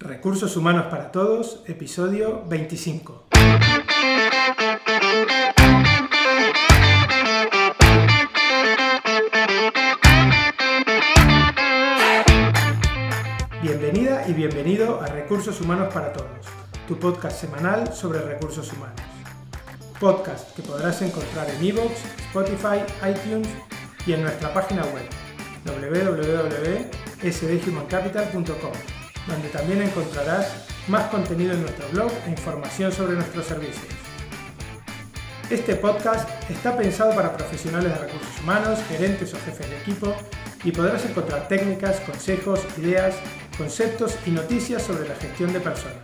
Recursos Humanos para Todos, episodio 25. Bienvenida y bienvenido a Recursos Humanos para Todos, tu podcast semanal sobre recursos humanos. Podcast que podrás encontrar en iVoox, Spotify, iTunes y en nuestra página web www.sdhumancapital.com, donde también encontrarás más contenido en nuestro blog e información sobre nuestros servicios. Este podcast está pensado para profesionales de recursos humanos, gerentes o jefes de equipo y podrás encontrar técnicas, consejos, ideas, conceptos y noticias sobre la gestión de personas.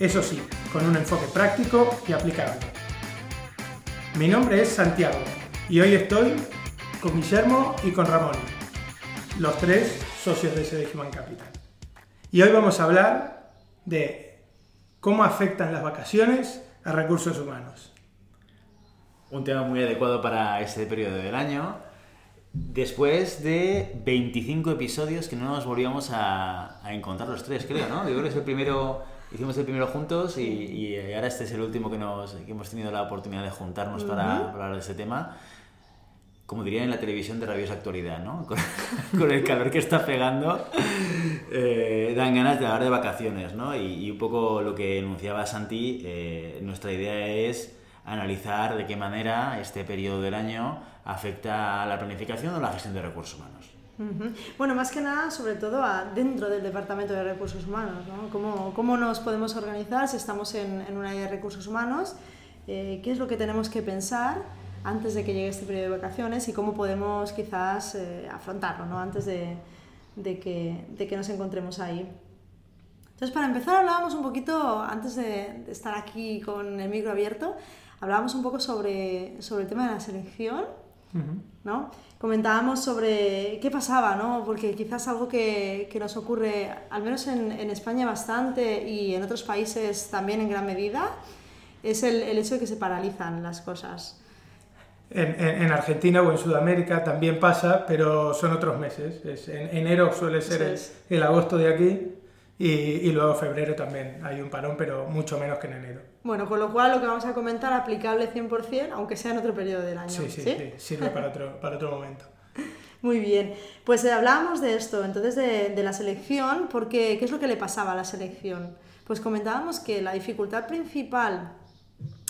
Eso sí, con un enfoque práctico y aplicable. Mi nombre es Santiago y hoy estoy con Guillermo y con Ramón, los tres socios de SD Human Capital. Y hoy vamos a hablar de cómo afectan las vacaciones a recursos humanos. Un tema muy adecuado para este periodo del año. Después de 25 episodios que no nos volvíamos a, a encontrar los tres, creo, ¿no? Yo creo que es el primero, hicimos el primero juntos y, y ahora este es el último que, nos, que hemos tenido la oportunidad de juntarnos para, para hablar de ese tema como dirían en la televisión de rabiosa actualidad, ¿no? Con, con el calor que está pegando, eh, dan ganas de hablar de vacaciones, ¿no? Y, y un poco lo que enunciaba Santi, eh, nuestra idea es analizar de qué manera este periodo del año afecta a la planificación o la gestión de recursos humanos. Bueno, más que nada, sobre todo dentro del Departamento de Recursos Humanos, ¿no? ¿Cómo, ¿Cómo, nos podemos organizar si estamos en, en un área de recursos humanos? Eh, ¿Qué es lo que tenemos que pensar? Antes de que llegue este periodo de vacaciones y cómo podemos quizás eh, afrontarlo ¿no? antes de, de, que, de, que, nos encontremos ahí. Entonces, para empezar, hablábamos un poquito, antes de, de, estar aquí con el micro abierto, hablábamos un poco sobre, sobre el tema de la selección, uh -huh. ¿no? Comentábamos sobre qué pasaba, ¿no? Porque quizás algo que, que nos ocurre, al menos en, en, España bastante y en otros países también en gran medida, es el, el hecho de que se paralizan las cosas. En, en, en, Argentina o en Sudamérica también pasa, pero son otros meses. Es, en enero suele ser el, el, agosto de aquí y, y, luego febrero también hay un parón, pero mucho menos que en enero. Bueno, con lo cual lo que vamos a comentar aplicable 100%, aunque sea en otro periodo del año. Sí, sí, sí, sí sirve para otro, para otro momento. Muy bien, pues eh, hablábamos de esto, entonces de, de la selección, porque ¿qué es lo que le pasaba a la selección? Pues comentábamos que la dificultad principal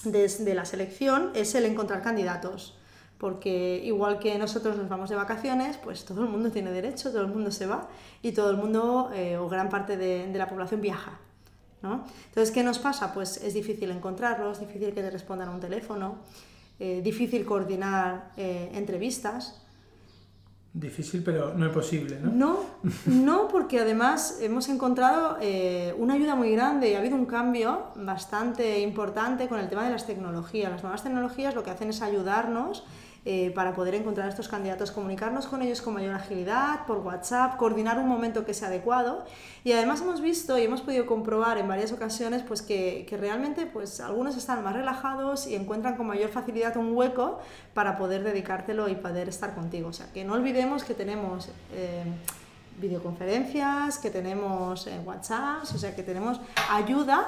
de, de, la selección es el encontrar candidatos. Porque igual que nosotros nos vamos de vacaciones, pues todo el mundo tiene derecho, todo el mundo se va y todo el mundo eh, o gran parte de, la población viaja. ¿no? Entonces, ¿qué nos pasa? Pues es difícil encontrarlos, difícil que te respondan a un teléfono, eh, difícil coordinar eh, entrevistas. Difícil, pero no es posible, ¿no? No, porque además hemos encontrado eh, una ayuda muy grande y ha habido un cambio bastante importante con el tema de las tecnologías. Las nuevas tecnologías lo que hacen es ayudarnos eh, para poder encontrar a estos candidatos, comunicarnos con ellos con mayor agilidad, por WhatsApp, coordinar un momento que sea adecuado. Y además hemos visto y hemos podido comprobar en varias ocasiones pues, que, que realmente pues, algunos están más relajados y encuentran con mayor facilidad un hueco para poder dedicártelo y poder estar contigo. O sea, que no olvidemos que tenemos... Eh, videoconferencias, que tenemos eh, WhatsApp, o sea que tenemos ayuda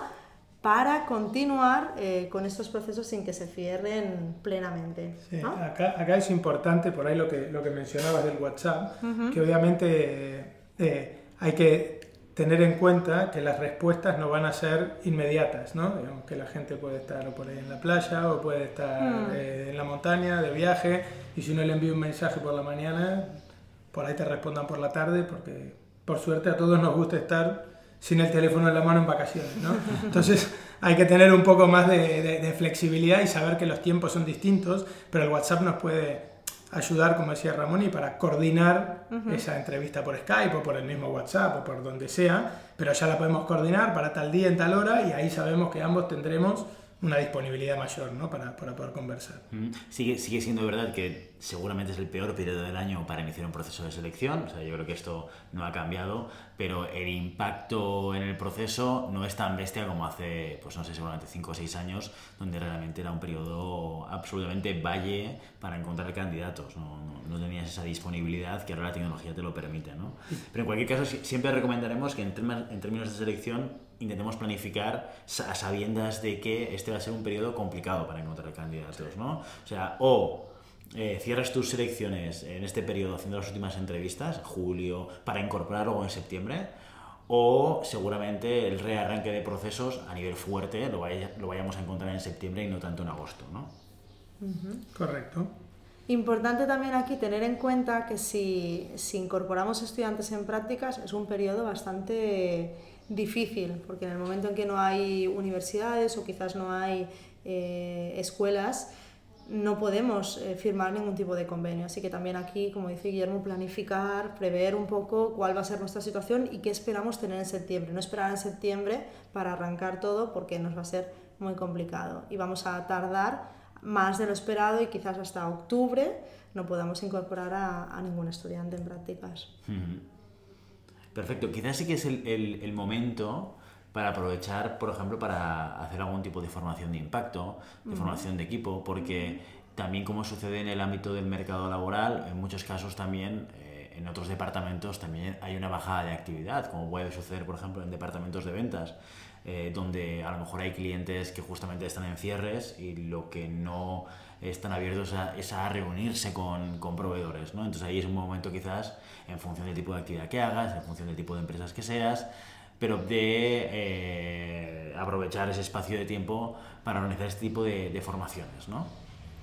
para continuar eh, con estos procesos sin que se cierren plenamente. Sí, ¿no? acá, acá, es importante, por ahí lo que, lo que mencionabas del WhatsApp, uh -huh. que obviamente eh, hay que tener en cuenta que las respuestas no van a ser inmediatas, ¿no? Digamos que la gente puede estar o por ahí en la playa o puede estar -huh. eh, en la montaña de viaje y si uno le envía un mensaje por la mañana, por ahí te respondan por la tarde porque por suerte a todos nos gusta estar sin el teléfono en la mano en vacaciones, ¿no? Entonces hay que tener un poco más de, de, de, flexibilidad y saber que los tiempos son distintos, pero el WhatsApp nos puede ayudar, como decía Ramón, y para coordinar uh -huh. esa entrevista por Skype o por el mismo WhatsApp o por donde sea, pero ya la podemos coordinar para tal día en tal hora y ahí sabemos que ambos tendremos una disponibilidad mayor ¿no? para, para poder conversar. Mm, sigue, sigue siendo verdad que seguramente es el peor periodo del año para iniciar un proceso de selección, o sea, yo creo que esto no ha cambiado, pero el impacto en el proceso no es tan bestia como hace, pues no sé, seguramente 5 o 6 años, donde realmente era un periodo absolutamente valle para encontrar candidatos, no, no, tenías esa disponibilidad que ahora la tecnología te lo permite, ¿no? Pero en cualquier caso siempre recomendaremos que en, en términos de selección intentemos planificar a sabiendas de que este va a ser un periodo complicado para encontrar candidatos, ¿no? O sea, o eh, cierras tus selecciones en este periodo haciendo las últimas entrevistas, julio, para incorporar luego en septiembre, o seguramente el rearranque de procesos a nivel fuerte lo, lo vayamos a encontrar en septiembre y no tanto en agosto, ¿no? Correcto. Importante también aquí tener en cuenta que si, si incorporamos estudiantes en prácticas es un periodo bastante difícil, porque en el momento en que no hay universidades o quizás no hay eh, escuelas, no podemos eh, firmar ningún tipo de convenio. Así que también aquí, como dice Guillermo, planificar, prever un poco cuál va a ser nuestra situación y qué esperamos tener en septiembre. No esperar en septiembre para arrancar todo porque nos va a ser muy complicado y vamos a tardar más de lo esperado y quizás hasta octubre no podamos incorporar a, ningún estudiante en prácticas. Perfecto, quizás sí que es el, el, momento para aprovechar, por ejemplo, para hacer algún tipo de formación de impacto, de formación de equipo, porque también como sucede en el ámbito del mercado laboral, en muchos casos también eh, en otros departamentos también hay una bajada de actividad, como puede suceder, por ejemplo, en departamentos de ventas, eh, donde a lo mejor hay clientes que justamente están en cierres y lo que no están abiertos a, es a reunirse con, con proveedores. ¿no? Entonces ahí es un momento quizás en función del tipo de actividad que hagas, en función del tipo de empresas que seas, pero de eh, aprovechar ese espacio de tiempo para organizar este tipo de, de formaciones. ¿no?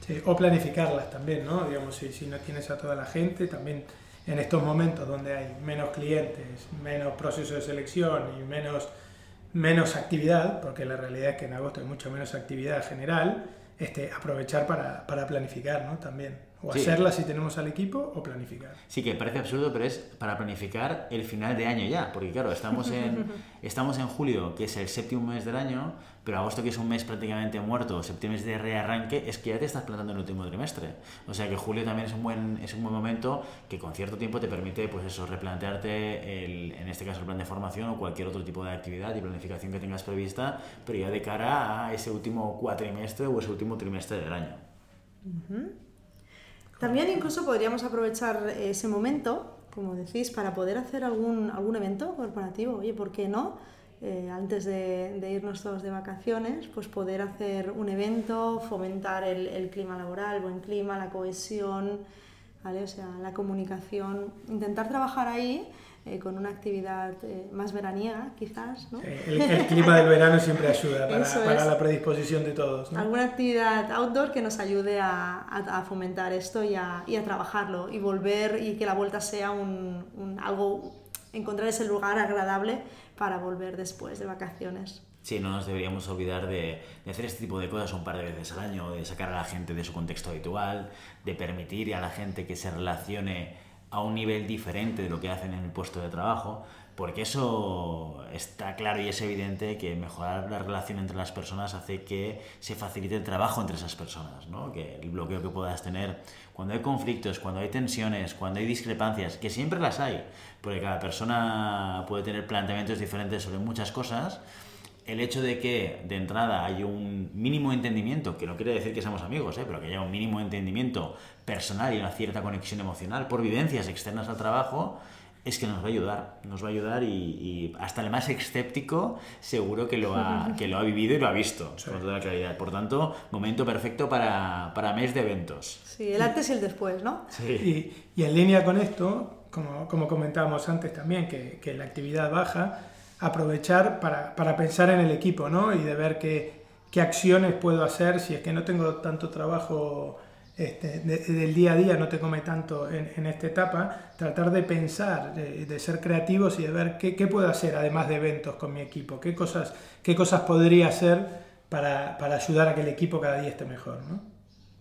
Sí, o planificarlas también, ¿no? Digamos, si, si no tienes a toda la gente, también en estos momentos donde hay menos clientes, menos proceso de selección y menos, menos actividad, porque la realidad es que en agosto hay mucho menos actividad general, este, aprovechar para, para planificar ¿no? también. O hacerla si tenemos al equipo o planificar. Sí, que parece absurdo, pero es para planificar el final de año ya. Porque claro, estamos en, estamos en julio, que es el séptimo mes del año, pero agosto, que es un mes prácticamente muerto, septiembre es de rearranque, es que ya te estás plantando en el último trimestre. O sea que julio también es un buen, es un buen momento que con cierto tiempo te permite, pues eso, replantearte, el, en este caso, el plan de formación o cualquier otro tipo de actividad y planificación que tengas prevista, pero ya de cara a ese último cuatrimestre o ese último trimestre del año. También incluso podríamos aprovechar ese momento, como decís, para poder hacer algún, algún evento corporativo. Oye, ¿por qué no? Eh, antes de, irnos todos de vacaciones, pues poder hacer un evento, fomentar el, el clima laboral, buen clima, la cohesión, ¿vale? o sea, la comunicación, intentar trabajar ahí eh, con una actividad eh, más veraniega, quizás. ¿no? el, clima del verano siempre ayuda para, para la predisposición de todos. ¿no? Alguna actividad outdoor que nos ayude a, a, fomentar esto y a, y a, trabajarlo y volver y que la vuelta sea un, un, algo, encontrar ese lugar agradable para volver después de vacaciones. Sí, no nos deberíamos olvidar de, de, hacer este tipo de cosas un par de veces al año, de sacar a la gente de su contexto habitual, de permitir a la gente que se relacione a un nivel diferente de lo que hacen en el puesto de trabajo, porque eso está claro y es evidente que mejorar la relación entre las personas hace que se facilite el trabajo entre esas personas, ¿no? que el bloqueo que puedas tener cuando hay conflictos, cuando hay tensiones, cuando hay discrepancias, que siempre las hay, porque cada persona puede tener planteamientos diferentes sobre muchas cosas, el hecho de que de entrada hay un mínimo entendimiento, que no quiere decir que seamos amigos, ¿eh? pero que haya un mínimo entendimiento personal y una cierta conexión emocional por vivencias externas al trabajo, es que nos va a ayudar, nos va a ayudar y, hasta el más escéptico seguro que lo ha, que lo ha vivido y lo ha visto con toda claridad. Por tanto, momento perfecto para, para mes de eventos. Sí, el antes y el después, ¿no? Sí. Y, y en línea con esto, como, como comentábamos antes también, que, que la actividad baja, aprovechar para, para, pensar en el equipo, ¿no? Y de ver qué, qué, acciones puedo hacer si es que no tengo tanto trabajo este, del día a día, no te come tanto en, en esta etapa, tratar de pensar, de, ser creativos y de ver qué, qué, puedo hacer además de eventos con mi equipo, qué cosas, qué cosas podría hacer para, para ayudar a que el equipo cada día esté mejor, ¿no?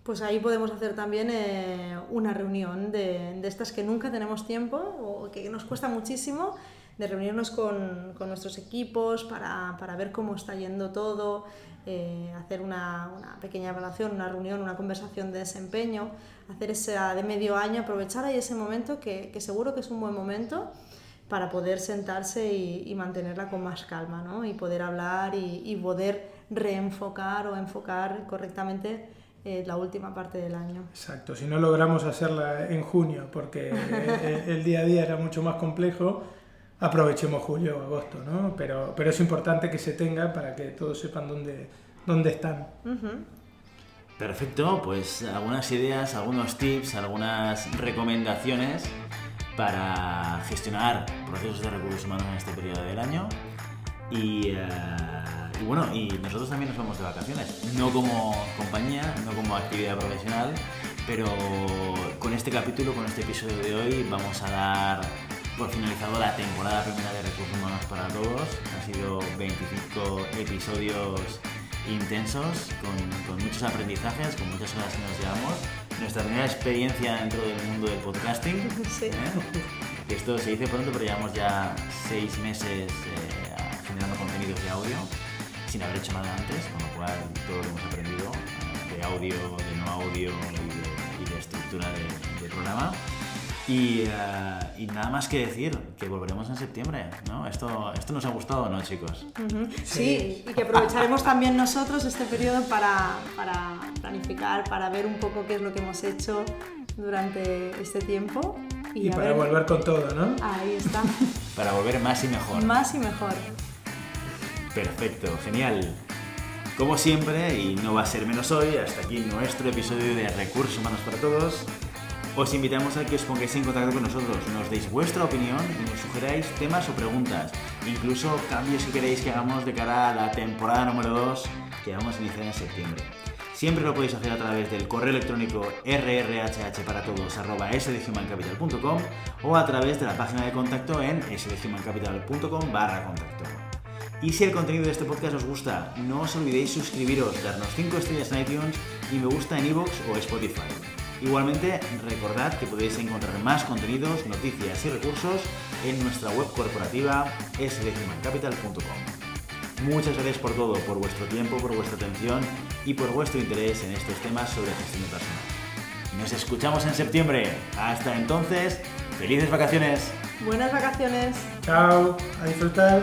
Pues ahí podemos hacer también eh, una reunión de, de, estas que nunca tenemos tiempo o que nos cuesta muchísimo de reunirnos con, con nuestros equipos para, para, ver cómo está yendo todo, eh, hacer una, una, pequeña evaluación, una reunión, una conversación de desempeño, hacer esa de medio año, aprovechar ahí ese momento que, que seguro que es un buen momento para poder sentarse y, y mantenerla con más calma ¿no? y poder hablar y, y poder reenfocar o enfocar correctamente eh, la última parte del año. Exacto, si no logramos hacerla en junio porque el, el día a día era mucho más complejo, aprovechemos julio o agosto, ¿no? Pero, pero es importante que se tenga para que todos sepan dónde, dónde están. Uh -huh. Perfecto, pues algunas ideas, algunos tips, algunas recomendaciones para gestionar procesos de recursos humanos en este periodo del año. Y, uh, y, bueno, y nosotros también nos vamos de vacaciones, no como compañía, no como actividad profesional, pero con este capítulo, con este episodio de hoy, vamos a dar por finalizado la temporada primera de Recursos Humanos para Todos. Han sido 25 episodios intensos, con, con, muchos aprendizajes, con muchas cosas que nos llevamos. Nuestra primera experiencia dentro del mundo del podcasting. Sí. ¿eh? Esto se dice pronto, pero llevamos ya seis meses eh, generando contenidos de audio sin haber hecho nada antes, con lo cual todo lo que hemos aprendido eh, de audio, de no audio y de, y de estructura de, de programa. Y, uh, y, nada más que decir, que volveremos en septiembre, ¿no? Esto, esto nos ha gustado, ¿no, chicos? Uh -huh. sí. sí. y que aprovecharemos también nosotros este periodo para, para, planificar, para ver un poco qué es lo que hemos hecho durante este tiempo. Y, y para ver... volver con todo, ¿no? Ahí está. para volver más y mejor. Más y mejor. Perfecto, genial. Como siempre, y no va a ser menos hoy, hasta aquí nuestro episodio de Recursos Humanos para Todos. Os invitamos a que os pongáis en contacto con nosotros, nos deis vuestra opinión y nos sugeráis temas o preguntas, incluso cambios que queréis que hagamos de cara a la temporada número 2 que vamos a iniciar en septiembre. Siempre lo podéis hacer a través del correo electrónico rrhhparatodos.sdhumancapital.com o a través de la página de contacto en sdhumancapital.com barra contacto. Y si el contenido de este podcast os gusta, no os olvidéis suscribiros, darnos 5 estrellas en iTunes y me gusta en iVoox o Spotify. Igualmente, recordad que podéis encontrar más contenidos, noticias y recursos en nuestra web corporativa sdhumancapital.com. Muchas gracias por todo, por vuestro tiempo, por vuestra atención y por vuestro interés en estos temas sobre gestión de personal. Nos escuchamos en septiembre. Hasta entonces, felices vacaciones. Buenas vacaciones. Chao, a disfrutar.